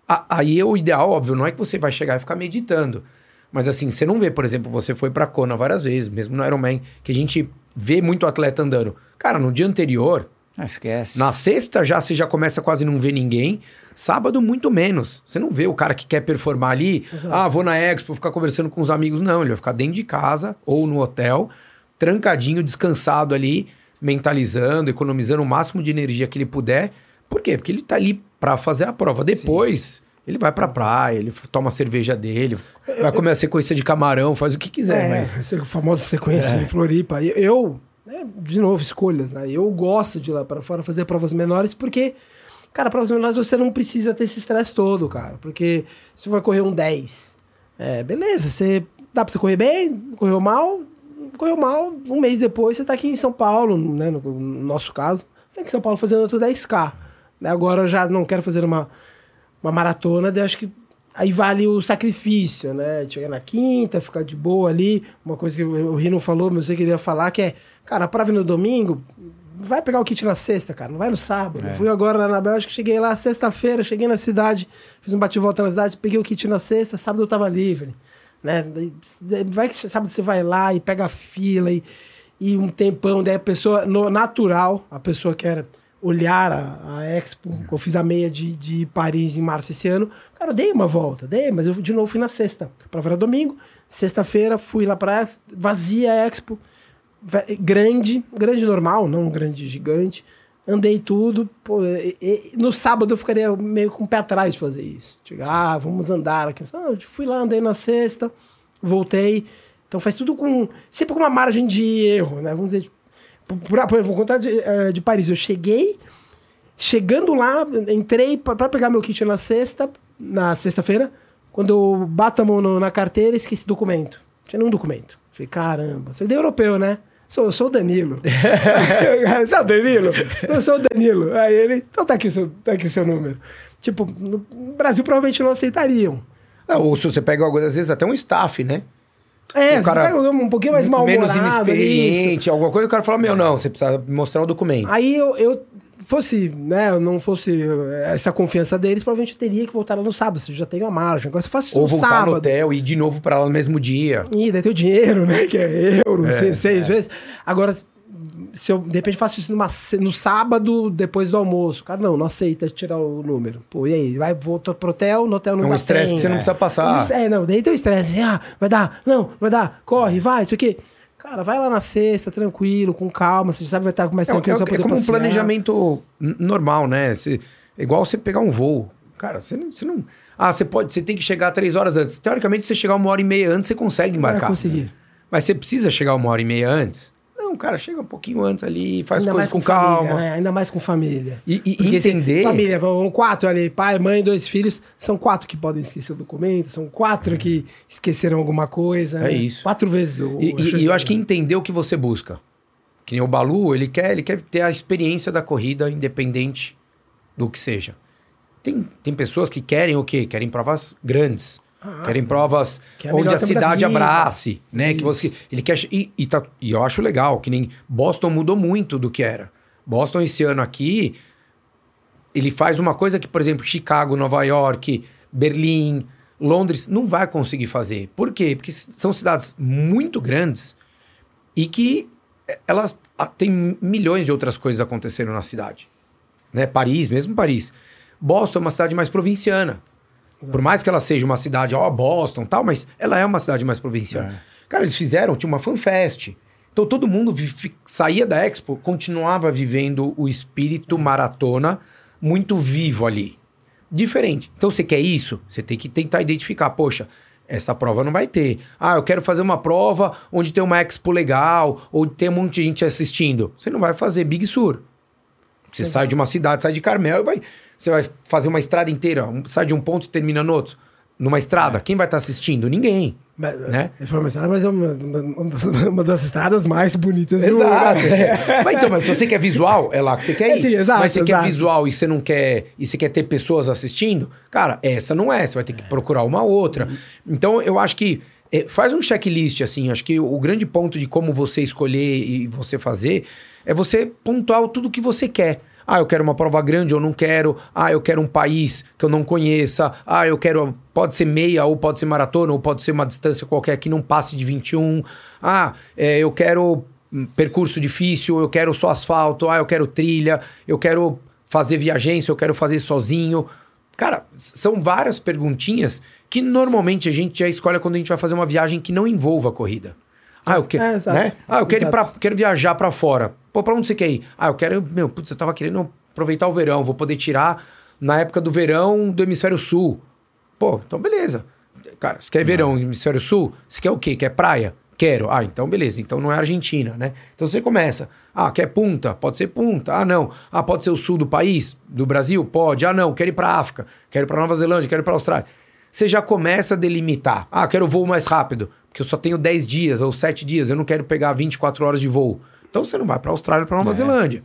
a- aí é o ideal, óbvio, não é que você vai chegar e ficar meditando. Mas assim, você não vê, por exemplo, você foi pra Kona várias vezes, mesmo no Ironman, que a gente vê muito atleta andando. Cara, no dia anterior, Não esquece. na sexta já você já começa quase não ver ninguém. Sábado, muito menos. Você não vê o cara que quer performar ali. Ah, vou na Expo, ficar conversando com os amigos. Não, ele vai ficar dentro de casa ou no hotel, trancadinho, descansado ali, mentalizando, economizando o máximo de energia que ele puder. Por quê? Porque ele tá ali pra fazer a prova. Depois, ele vai pra praia, ele toma a cerveja dele, vai comer a sequência de camarão, faz o que quiser. É, mas... essa famosa sequência em Floripa. Eu, né, de novo, escolhas, né? Eu gosto de ir lá para fora fazer provas menores porque, cara, provas menores você não precisa ter esse estresse todo, cara. Porque se você vai correr um 10, é, beleza, você dá pra você correr bem, correu mal, correu mal, um mês depois você tá aqui em São Paulo, né? No, no nosso caso, você tá aqui em São Paulo fazendo outro 10K. Né? Agora eu já não quero fazer uma, uma maratona, acho que aí vale o sacrifício, né? Chegar na quinta, ficar de boa ali. Uma coisa que o Rino falou, mas eu queria falar, que é, cara, a prova no domingo, vai pegar o kit na sexta, cara, não vai no sábado. É. Eu fui agora na Bélgica, cheguei lá sexta-feira, cheguei na cidade, fiz um bate-volta na cidade, peguei o kit na sexta, sábado eu tava livre. Né? Vai que sábado você vai lá e pega a fila e, e um tempão, daí a pessoa, no natural, a pessoa quer olhar a, a Expo, que eu fiz a meia de, de Paris em março esse ano. Cara, eu dei uma volta, dei, mas eu de novo fui na sexta. A prova era domingo, sexta-feira fui lá pra Expo, vazia a Expo, grande, grande normal, não um grande gigante. Andei tudo. pô, e- e- no sábado eu ficaria meio com o pé atrás de fazer isso. Chegar, ah, vamos andar aqui. Ah, fui lá, andei na sexta, voltei. Então faz tudo com. Sempre com uma margem de erro, né? Vamos dizer. Por, vou contar de, eh, de Paris. Eu cheguei, chegando lá, entrei pra pra pegar meu kit na sexta, na sexta-feira. Quando eu bato a mão no- na carteira, esqueci documento. Não tinha nenhum documento. Falei, caramba, você é europeu, né? Sou, eu sou o Danilo. você é o Danilo? Eu sou o Danilo. Aí ele, então tá aqui o seu, tá aqui o seu número. Tipo, no Brasil provavelmente não aceitariam. Não, ou se você pega, às vezes, até um staff, né? É, O cara pega um pouquinho mais menos mal-humorado. isso. inexperiente, alguma coisa, o cara fala, meu, não, você precisa mostrar o documento. Aí eu, eu fosse, né, não fosse eh, essa confiança deles, provavelmente eu teria que voltar lá no sábado. Você já tem uma margem. Agora você faz isso Ou voltar sábado. no hotel e ir de novo pra lá no mesmo dia. Ih, daí tem o dinheiro, né? Que é euro, É, seis, seis é. vezes. Agora, se eu de repente faço isso numa, no sábado, depois do almoço, cara, não, não aceita tirar o número. Pô, e aí? Vai, volta pro hotel, no hotel não É um estresse que você não precisa passar. É, não, daí tem o estresse. assim, Ah, vai dar, não, vai dar, corre, vai, isso aqui. Cara, vai lá na sexta, tranquilo, com calma, você já sabe que vai estar mais É, tranquilo, é- você vai é poder como um passear. planejamento n- normal, né? Você- é igual você pegar um voo. Cara, você não, você não. Ah, você pode. Você tem que chegar três horas antes. Teoricamente, se você chegar uma hora e meia antes, você consegue Vai embarcar. conseguir. Mas você precisa chegar uma hora e meia antes? Não, cara, chega um pouquinho antes ali, faz Ainda coisas com, família, calma. né? Ainda mais com família. E, e se- entender. família, vão quatro ali, pai, mãe, dois filhos. São quatro que podem esquecer o documento, são quatro que esqueceram alguma coisa. É né? isso. Quatro vezes. o- E, a e- eu acho que entender o que você busca. Que nem o Balu, ele quer, ele quer ter a experiência da corrida, independente do que seja. Tem, tem pessoas que querem o quê? Querem provas grandes. Ah, Querem provas que é onde a cidade abrace, né? Que você, ele quer e, e, tá- e eu acho legal que nem Boston mudou muito do que era. Boston esse ano aqui ele faz uma coisa que, por exemplo, Chicago, Nova York, Berlim, Londres não vai conseguir fazer. Por quê? Porque são cidades muito grandes e que eh, elas têm milhões de outras coisas acontecendo na cidade. Né? Paris, mesmo Paris. Boston é uma cidade mais provinciana. Por mais que ela seja uma cidade, ó, Boston tal, mas ela é uma cidade mais provinciana. Cara, eles fizeram, tinha uma fanfest. Então todo mundo saía da Expo, continuava vivendo o espírito maratona muito vivo ali. Diferente. Então você quer isso? Você tem que tentar identificar, poxa, essa prova não vai ter. Ah, eu quero fazer uma prova onde tem uma expo legal, ou tem um monte de gente assistindo. Você não vai fazer Big Sur. Você sai de uma cidade, sai de Carmel e vai. Você vai fazer uma estrada inteira, sai de um ponto e termina no outro. Numa estrada, quem vai estar assistindo? Ninguém. Mas, Né? Ele falou, mas é uma, uma das, uma das estradas mais bonitas do Exato. mundo. é. Mas então, mas se você quer visual, é lá que você quer É, ir. sim, exato, mas você quer visual e você não quer e você quer ter pessoas assistindo, cara, essa não é. Você vai ter que procurar uma outra. Então, eu acho que é, faz um checklist assim. Acho que o grande ponto de como você escolher e você fazer é você pontuar tudo que você quer. Ah, eu quero uma prova grande ou não quero. Ah, eu quero um país que eu não conheça. Ah, eu quero. Pode ser meia, ou pode ser maratona, ou pode ser uma distância qualquer que não passe de 21. Ah, é, eu quero percurso difícil, eu quero só asfalto. Ah, eu quero trilha, eu quero fazer viagência, eu quero fazer sozinho. Cara, são várias perguntinhas que normalmente a gente já escolhe quando a gente vai fazer uma viagem que não envolva a corrida. Ah, eu quero, É, né? Ah, eu quero, ir pra, quero viajar pra fora. Pô, pra onde você quer ir? Ah, eu quero, meu, putz, eu tava querendo aproveitar o verão, vou poder tirar na época do verão do hemisfério sul. Pô, então beleza. Cara, você quer verão no hemisfério sul? Você quer o quê? Quer praia? Quero. Ah, então beleza. Então não é Argentina, né? Então você começa. Ah, quer punta? Pode ser punta. Ah, não. Ah, pode ser o sul do país? Do Brasil? Pode. Ah, não. Quero ir pra África. Quero ir pra Nova Zelândia. Quero ir pra Austrália. Você já começa a delimitar. Ah, quero voo mais rápido. Porque eu só tenho 10 dias ou 7 dias. Eu não quero pegar 24 horas de voo. Então você não vai pra Austrália, pra Nova Zelândia.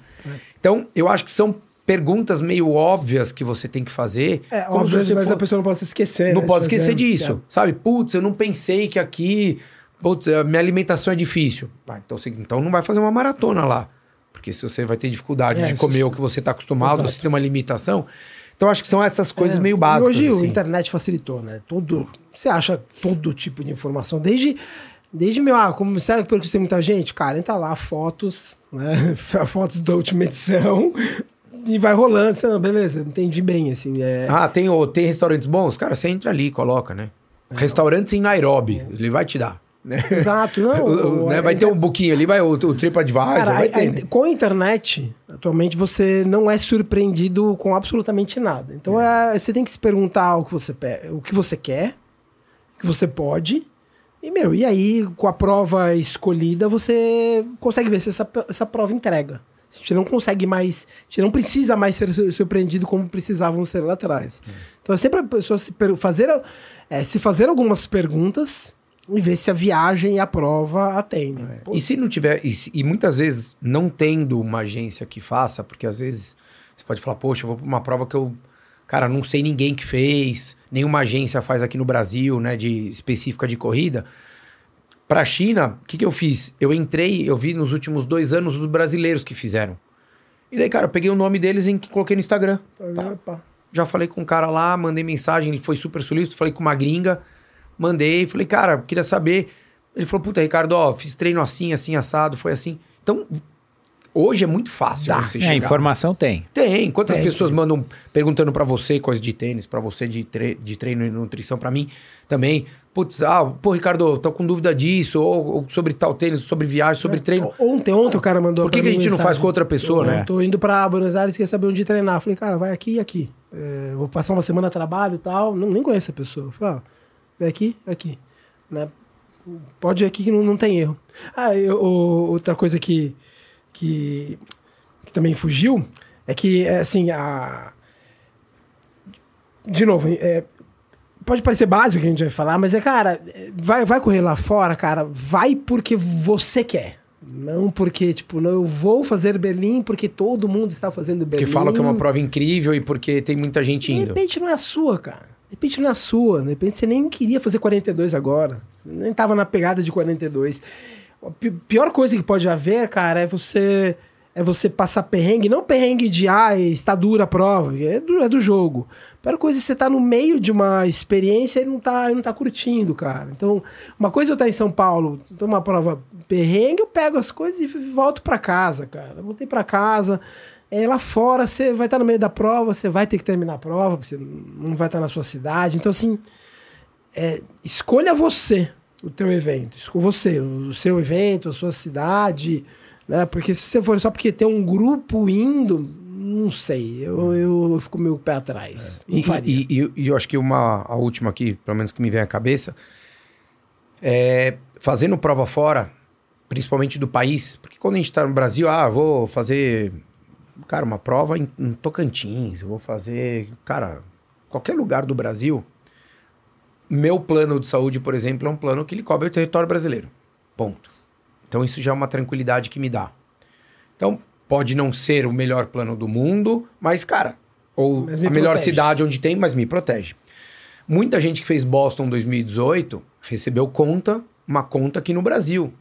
Então, eu acho que são perguntas meio óbvias que você tem que fazer. É, óbvio, mas for- a pessoa não pode se esquecer. não né, pode de esquecer disso, sabe? Putz, eu não pensei que aqui, putz, a minha alimentação é difícil. Ah, então, você, então não vai fazer uma maratona lá. Porque se você vai ter dificuldade É, de isso- comer o que você está acostumado, Exato. você tem uma limitação. Então acho que são essas coisas É, meio básicas. hoje assim. internet facilitou, né? Todo, você acha todo tipo de informação, desde desde meu, ah, como será que tem muita gente? Cara, entra lá fotos, né? fotos da última edição e vai rolando, você, não, beleza, entendi bem assim, é, Ah, tem, tem restaurantes bons? Cara, você entra ali, coloca, né? Restaurantes em Nairobi, ele vai te dar. Né? Exato, não, O- o- né? Vai ter inter- um buquinho ali, vai o, o TripAdvisor, Cara, vai a- ter. né? com a internet, atualmente você não é surpreendido com absolutamente nada. Então é, você tem que se perguntar o que você, o que você quer, o que você pode. E, meu, e aí, com a prova escolhida, você consegue ver se essa, essa prova entrega. A gente não consegue mais, a gente não precisa mais ser su- surpreendido como precisavam ser lá atrás. Então é sempre a pessoa se fazer, é, se fazer algumas perguntas e ver se a viagem e a prova atendem. Pô, E se não tiver, e, e muitas vezes não tendo uma agência que faça, porque às vezes você pode falar, poxa, eu vou para uma prova que eu, cara, não sei ninguém que fez, nenhuma agência faz aqui no Brasil, né, de específica de corrida. Para a China, o que, que eu fiz? Eu entrei, eu vi nos últimos dois anos os brasileiros que fizeram. E daí, cara, eu peguei o nome deles e coloquei no Instagram. Opa. Já falei com um cara lá, mandei mensagem, ele foi super solícito, falei com uma gringa, mandei, falei, cara, queria saber. Ele falou, puta, Ricardo, ó, fiz treino assim, assim, assado, foi assim. Então, hoje é muito fácil Dá. você É, chegar. informação tem. Tem. Quantas Tem, pessoas mandam perguntando pra você coisas de tênis, pra você de, tre- de treino e nutrição, pra mim também. Putz, ah, pô, Ricardo, eu tô com dúvida disso, ou, ou sobre tal tênis, sobre viagem, sobre treino. Ontem, ontem o cara mandou Por que, que a gente não mensagem. faz com outra pessoa, Eu né? Tô indo pra Buenos Aires, quer saber onde treinar. Falei, cara, vai aqui e aqui. É, vou passar uma semana de trabalho e tal. Não, nem conheço a pessoa. Falei, ó, vai aqui, aqui. Né? Pode ir aqui que não, não tem erro. Ah, eu- outra coisa que, que, que também fugiu é que, é, assim, a... De novo, é, pode parecer básico que a gente vai falar, mas é, cara, é, vai, vai correr lá fora, cara, vai porque você quer. Não porque, tipo, não, eu vou fazer Berlim porque todo mundo está fazendo Berlim. Porque falam que é uma prova incrível e porque tem muita gente De indo. repente não é a sua, cara. Repente na sua, de repente você nem queria fazer 42 agora, nem tava na pegada de 42. A pior coisa que pode haver, cara, é você é você passar perrengue, não perrengue de ah, está dura a prova, é do, é do jogo. A pior coisa é você estar tá no meio de uma experiência e não tá, não tá curtindo, cara. Então, uma coisa é eu estar em São Paulo, tô uma prova perrengue, eu pego as coisas e volto para casa, cara. Eu voltei para casa. É, lá fora, você vai estar no meio da prova, você vai ter que terminar a prova, você não vai estar na sua cidade. Então, assim, é, escolha você o teu evento. Escolha você, o seu evento, a sua cidade né? Porque se você for só porque tem um grupo indo, não sei, eu, eu fico meio pé atrás. É. E, e, e, eu acho que uma, a última aqui, pelo menos que me vem à cabeça, é fazendo prova fora, principalmente do país, porque quando a gente está no Brasil, ah, vou fazer, cara, uma prova em, em Tocantins, vou fazer, cara, qualquer lugar do Brasil. Meu plano de saúde, por exemplo, é um plano que ele cobre o território brasileiro. Ponto. Então isso já é uma tranquilidade que me dá. Então pode não ser o melhor plano do mundo, mas cara, ou mas a protege. melhor cidade onde tem, mas me protege. Muita gente que fez Boston 2018 recebeu conta, uma conta aqui no Brasil.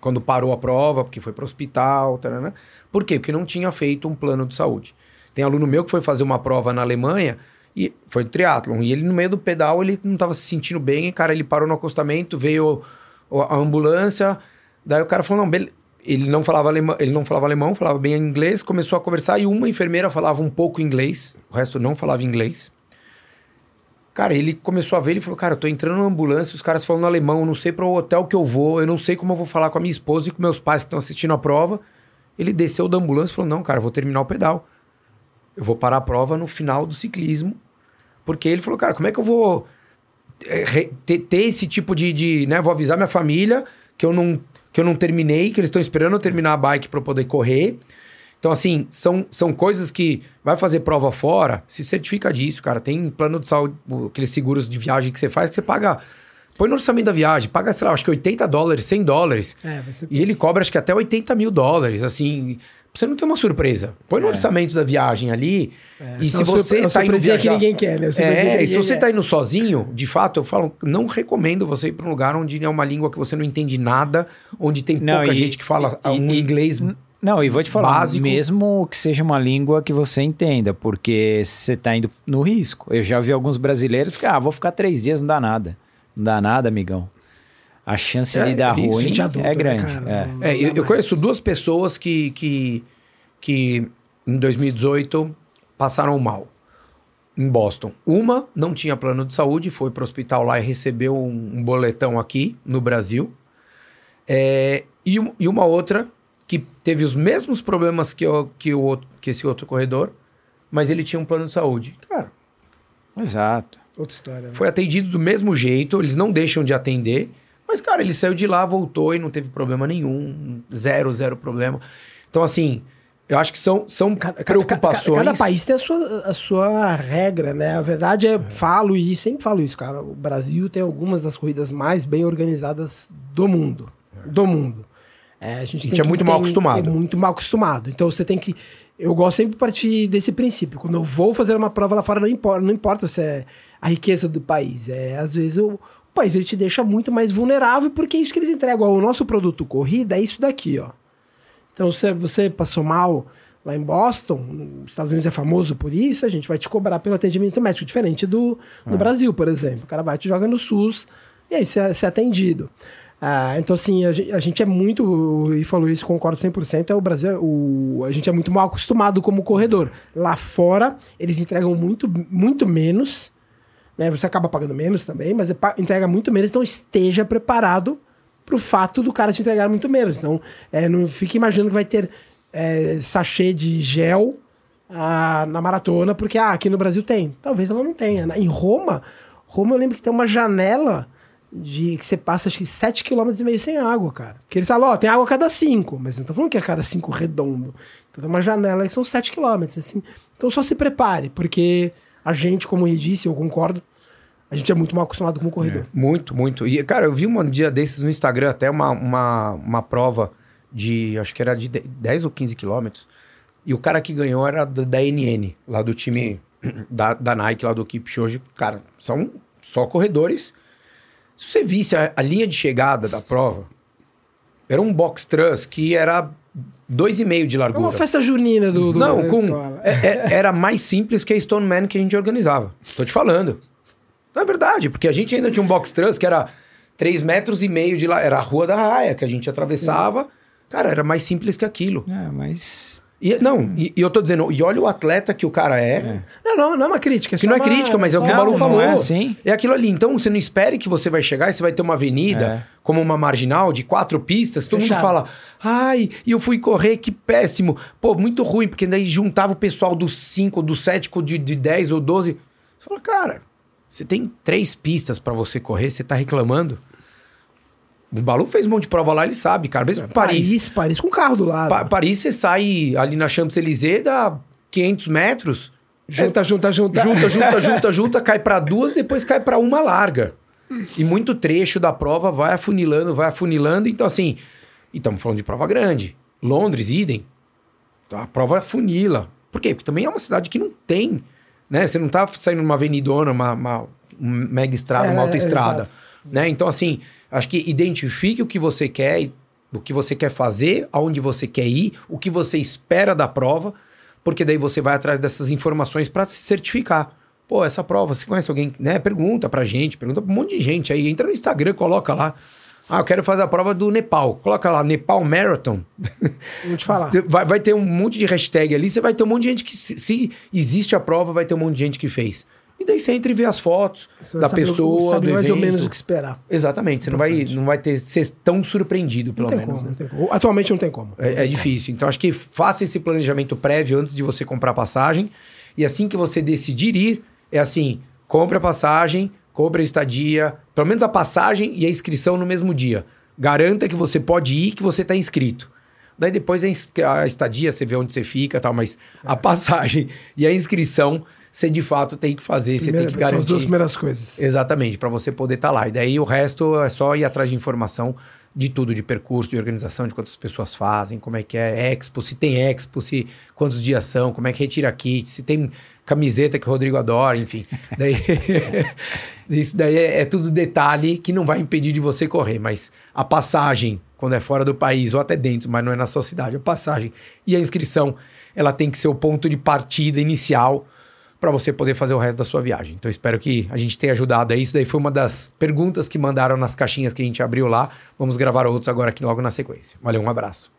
Quando parou a prova, porque foi para o hospital, tarana. por quê? Porque não tinha feito um plano de saúde. Tem aluno meu que foi fazer uma prova na Alemanha e foi triatlon, e ele no meio do pedal ele não estava se sentindo bem, cara, ele parou no acostamento, veio a ambulância, Daí o cara falou, não, ele não falava alemão, ele não falava alemão, falava bem inglês, começou a conversar e uma enfermeira falava um pouco inglês, o resto não falava inglês. Cara, ele começou a ver, ele falou, cara, eu tô entrando na ambulância, os caras falando alemão, eu não sei para o hotel que eu vou, eu não sei como eu vou falar com a minha esposa e com meus pais que estão assistindo a prova. Ele desceu da ambulância e falou, não, cara, eu vou terminar o pedal. Eu vou parar a prova no final do ciclismo. Porque ele falou, cara, como é que eu vou eh, ter, ter esse tipo de, de, né, vou avisar minha família que eu não que eu não terminei, que eles estão esperando eu terminar a bike para poder correr. Então, assim, são, são coisas que vai fazer prova fora, se certifica disso, cara. Tem plano de saúde, aqueles seguros de viagem que você faz, que você paga. Põe no orçamento da viagem, paga, sei lá, acho que 80 dólares, 100 dólares. É, ser... E ele cobra, acho que até 80 mil dólares, assim você não tem uma surpresa. Põe no é. orçamento da viagem ali. É. E se você está indo viajar... que ninguém quer, né? É, e se você está indo sozinho, de fato, eu falo, não recomendo você ir para um lugar onde é uma língua que você não entende nada, onde tem não, pouca e, gente que fala e, um e, inglês não, e vou te falar, básico. mesmo que seja uma língua que você entenda, porque você está indo no risco. Eu já vi alguns brasileiros que, ah, vou ficar três dias, não dá nada. Não dá nada, amigão. A chance é, de dar ruim adulto, é né, grande. Né, é. é eu, eu, conheço duas pessoas que, que, que em 2018 passaram mal em Boston. Uma não tinha plano de saúde, foi para o hospital lá e recebeu um, um boletão aqui no Brasil. É, e, e, uma outra que teve os mesmos problemas que, o, que, o, que esse outro corredor, mas ele tinha um plano de saúde. Cara, exato. Outra história. Né? Foi atendido do mesmo jeito, eles não deixam de atender. Mas, cara, ele saiu de lá, voltou e não teve problema nenhum. Zero, zero problema. Então, assim, eu acho que são, são cada, preocupações. Cada, cada, país tem a sua, a sua regra, né? A verdade é, é, falo e sempre falo isso, cara. O Brasil tem algumas das corridas mais bem organizadas do mundo. É. Do mundo. É, a gente, a gente é muito tem, mal acostumado. É muito mal acostumado. Então você tem que. Eu gosto sempre de partir desse princípio. Quando eu vou fazer uma prova lá fora, não importa, não importa se é a riqueza do país. É, às vezes eu país ele te deixa muito mais vulnerável, porque é isso que eles entregam. O nosso produto corrida é isso daqui, ó. Então, se você passou mal lá em Boston, os Estados Unidos é famoso por isso, a gente vai te cobrar pelo atendimento médico, diferente do, do é. Brasil, por exemplo. O cara vai te joga no SUS e aí você é, é atendido. Ah, então, assim, a gente, a gente, é muito, e falou isso, concordo 100%, é o Brasil, o, a gente é muito mal acostumado como corredor. Lá fora, eles entregam muito, muito menos, né? Você acaba pagando menos também, mas é entrega muito menos, então esteja preparado para o fato do cara te entregar muito menos. Então, é, não fique imaginando que vai ter é, sachê de gel ah, na maratona, porque ah, aqui no Brasil tem. Talvez ela não tenha. Em Roma, Roma eu lembro que tem uma janela de que você passa acho que 7,5 km e meio sem água, cara. Porque eles falam, ó, tem água a cada 5, mas não tô falando que é a cada 5 redondo. Então tem uma janela que são 7 km, assim. Então só se prepare, porque a gente, como eu disse, eu concordo, a gente é muito mal acostumado com o corredor. É, muito, muito. E, cara, eu vi um dia desses no Instagram, até uma, uma, uma prova de, acho que era de 10 ou 15 quilômetros. E o cara que ganhou era da NN, lá do time, da, da Nike, lá do Kipchoge, cara, são só corredores. Se você visse a, a linha de chegada da prova, era um box truss que era dois e meio de É largura. uma festa junina do, do Não, com, é- é- era mais simples que a Stone Man que a gente organizava. Tô te falando. Não é verdade, porque a gente ainda tinha um box truss que era três metros e meio de lá. Era a rua da raia que a gente atravessava. Cara, era mais simples que aquilo. É, mas E, não, e, e eu tô dizendo, e olha o atleta que o cara é. Não, não, não é uma crítica. Que não é crítica, mas é o que o Balu falou. é assim. É aquilo ali. Então, você não espere que você vai chegar e você vai ter uma avenida É. como uma marginal de quatro pistas. Todo Fechado. mundo fala, ai, e eu fui correr, que péssimo. Pô, muito ruim, porque daí juntava o pessoal dos cinco, dos sete, de, de 10 ou 12. Você fala, cara, você tem três pistas pra você correr, você tá reclamando. O Balu fez um monte de prova lá, ele sabe, cara. Mesmo Paris. Paris, Paris com carro do lado. Pa- Paris, você sai ali na Champs-Élysées, dá 500 metros. Junta, junta, junta. Junta, junta, junta, junta, cai pra duas, depois cai pra uma larga. E muito trecho da prova vai afunilando, vai afunilando. Então, assim, e estamos falando de prova grande. Londres, idem. A prova afunila. Por quê? Porque também é uma cidade que não tem, né? Você não tá saindo numa avenidona, uma, uma, mega estrada, É, uma é, autoestrada. exato. né? Então, assim, acho que identifique o que você quer, o que você quer fazer, aonde você quer ir, o que você espera da prova, porque daí você vai atrás dessas informações para se certificar. Pô, essa prova, você conhece alguém, né? Pergunta pra gente, pergunta pra um monte de gente aí, entra no Instagram, coloca lá. Ah, eu quero fazer a prova do Nepal. Coloca lá, Nepal Marathon. Vou te falar. Vai, vai ter um monte de hashtag ali, você vai ter um monte de gente que, se, se existe a prova, vai ter um monte de gente que fez. E daí você entra e vê as fotos Você da saber o- pessoa, sabe do mais evento. ou menos o que esperar. Exatamente, você não vai, não vai ter, ser tão surpreendido, pelo Não menos. como, né? não tem como. Atualmente não tem como. É, é difícil. Então, acho que faça esse planejamento prévio antes de você comprar passagem. E assim que você decidir ir, é assim: compre a passagem, compre a estadia, pelo menos a passagem e a inscrição no mesmo dia. Garanta que você pode ir, que você está inscrito. Daí depois a a estadia, você vê onde você fica e tal, mas a passagem e a inscrição, você de fato tem que fazer, você tem Primeira- que São as garantir. duas primeiras coisas. Exatamente, para você poder estar lá. E daí o resto é só ir atrás de informação de tudo, de percurso, de organização, de quantas pessoas fazem, como é que é expo, se tem expo, se quantos dias são, como é que retira kit, se tem camiseta que o Rodrigo adora, enfim. Daí, isso daí é, é tudo detalhe que não vai impedir de você correr, mas a passagem, quando é fora do país ou até dentro, mas não é na sua cidade, a passagem e a inscrição, ela tem que ser o ponto de partida inicial para você poder fazer o resto da sua viagem. Então espero que a gente tenha ajudado aí. Isso daí foi uma das perguntas que mandaram nas caixinhas que a gente abriu lá. Vamos gravar outros agora aqui logo na sequência. Valeu, um abraço.